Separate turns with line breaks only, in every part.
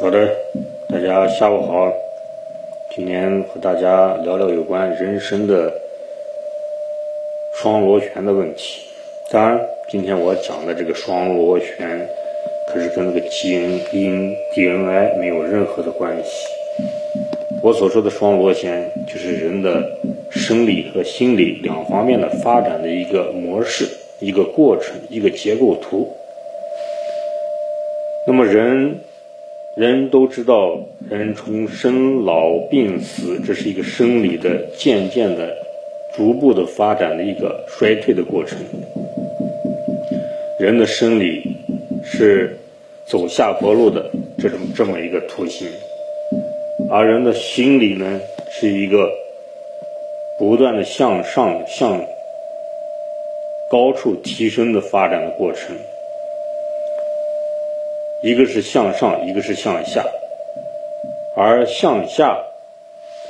好的，大家下午好。今天和大家聊聊有关人生的双螺旋的问题。当然，今天我讲的这个双螺旋，可是跟那个基因因 DNA 没有任何的关系。我所说的双螺旋，就是人的生理和心理两方面的发展的一个模式、一个过程、一个结构图。那么人。人都知道，人从生老病死，这是一个生理的渐渐的、逐步的发展的一个衰退的过程。人的生理是走下坡路的这种这么一个图形，而人的心理呢，是一个不断的向上、向高处提升的发展的过程。一个是向上，一个是向下，而向下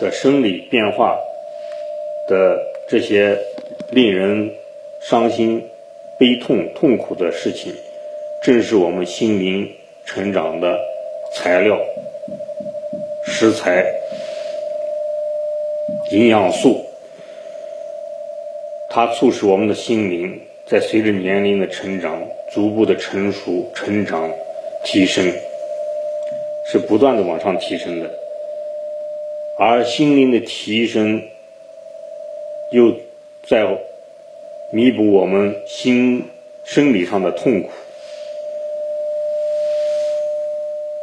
的生理变化的这些令人伤心、悲痛、痛苦的事情，正是我们心灵成长的材料、食材、营养素。它促使我们的心灵在随着年龄的成长，逐步的成熟、成长。提升是不断的往上提升的，而心灵的提升又在弥补我们心生理上的痛苦。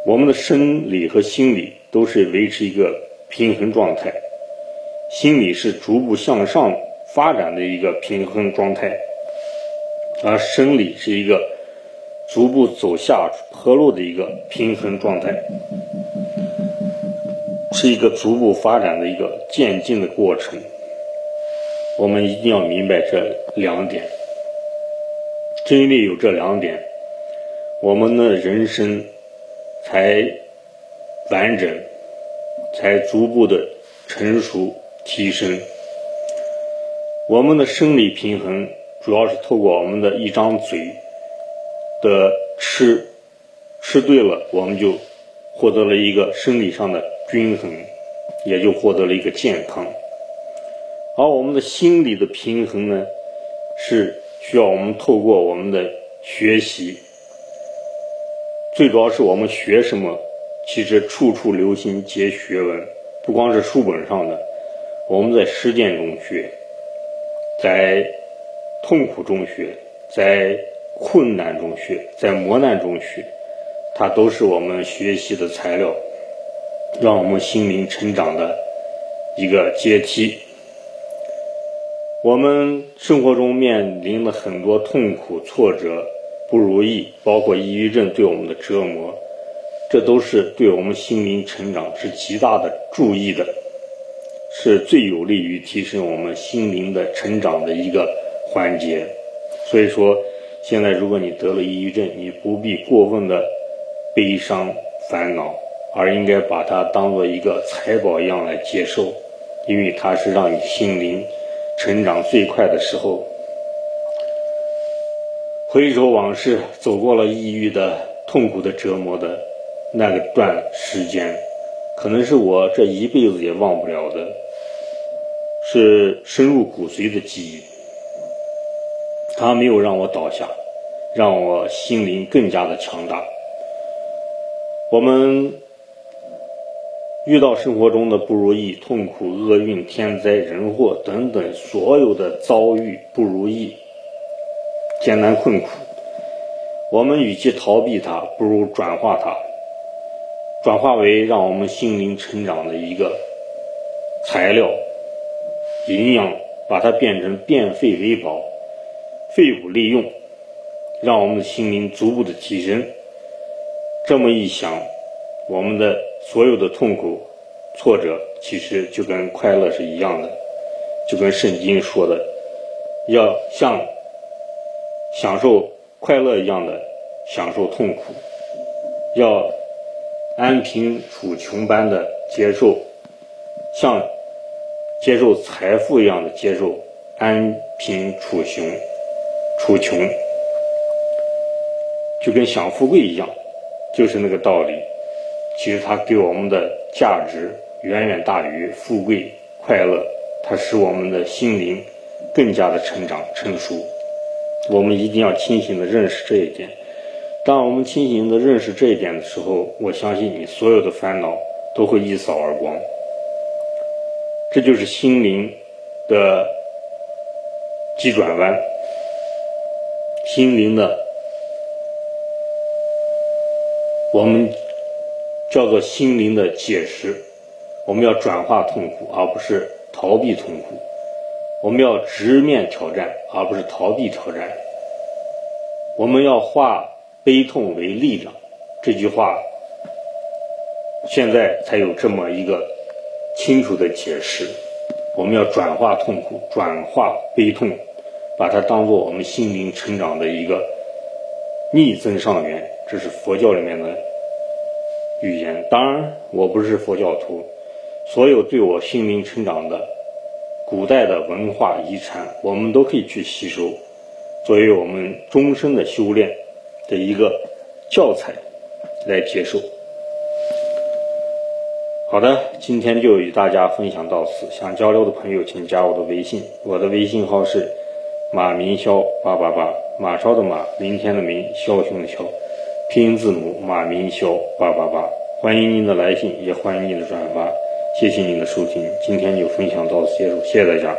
我们的生理和心理都是维持一个平衡状态，心理是逐步向上发展的一个平衡状态，而生理是一个。逐步走下坡路的一个平衡状态，是一个逐步发展的一个渐进的过程。我们一定要明白这两点，正因为有这两点，我们的人生才完整，才逐步的成熟提升。我们的生理平衡主要是透过我们的一张嘴。的吃，吃对了，我们就获得了一个生理上的均衡，也就获得了一个健康。而我们的心理的平衡呢，是需要我们透过我们的学习，最主要是我们学什么，其实处处留心皆学问，不光是书本上的，我们在实践中学，在痛苦中学，在。困难中学，在磨难中学，它都是我们学习的材料，让我们心灵成长的一个阶梯。我们生活中面临了很多痛苦、挫折、不如意，包括抑郁症对我们的折磨，这都是对我们心灵成长是极大的注意的，是最有利于提升我们心灵的成长的一个环节。所以说。现在，如果你得了抑郁症，你不必过分的悲伤烦恼，而应该把它当做一个财宝一样来接受，因为它是让你心灵成长最快的时候。回首往事，走过了抑郁的痛苦的折磨的那个段时间，可能是我这一辈子也忘不了的，是深入骨髓的记忆。他没有让我倒下，让我心灵更加的强大。我们遇到生活中的不如意、痛苦、厄运、天灾人祸等等所有的遭遇不如意、艰难困苦，我们与其逃避它，不如转化它，转化为让我们心灵成长的一个材料、营养，把它变成变废为宝。废物利用，让我们的心灵逐步的提升。这么一想，我们的所有的痛苦、挫折，其实就跟快乐是一样的，就跟圣经说的，要像享受快乐一样的享受痛苦，要安贫处穷般的接受，像接受财富一样的接受安贫处穷。出穷，就跟享富贵一样，就是那个道理。其实它给我们的价值远远大于富贵快乐，它使我们的心灵更加的成长成熟。我们一定要清醒的认识这一点。当我们清醒的认识这一点的时候，我相信你所有的烦恼都会一扫而光。这就是心灵的急转弯，心灵的我们叫做心灵的解释。我们要转化痛苦，而不是逃避痛苦；我们要直面挑战，而不是逃避挑战。我们要化悲痛为力量。这句话现在才有这么一个。清楚的解释，我们要转化痛苦，转化悲痛，把它当做我们心灵成长的一个逆增上缘。这是佛教里面的语言。当然，我不是佛教徒，所有对我心灵成长的古代的文化遗产，我们都可以去吸收，作为我们终身的修炼的一个教材来接受。好的，今天就与大家分享到此。想交流的朋友，请加我的微信，我的微信号是马明霄八八八，马超的马，明天的明，枭雄的枭，拼音字母马明霄八八八。欢迎您的来信，也欢迎您的转发。谢谢您的收听，今天就分享到此结束，谢谢大家。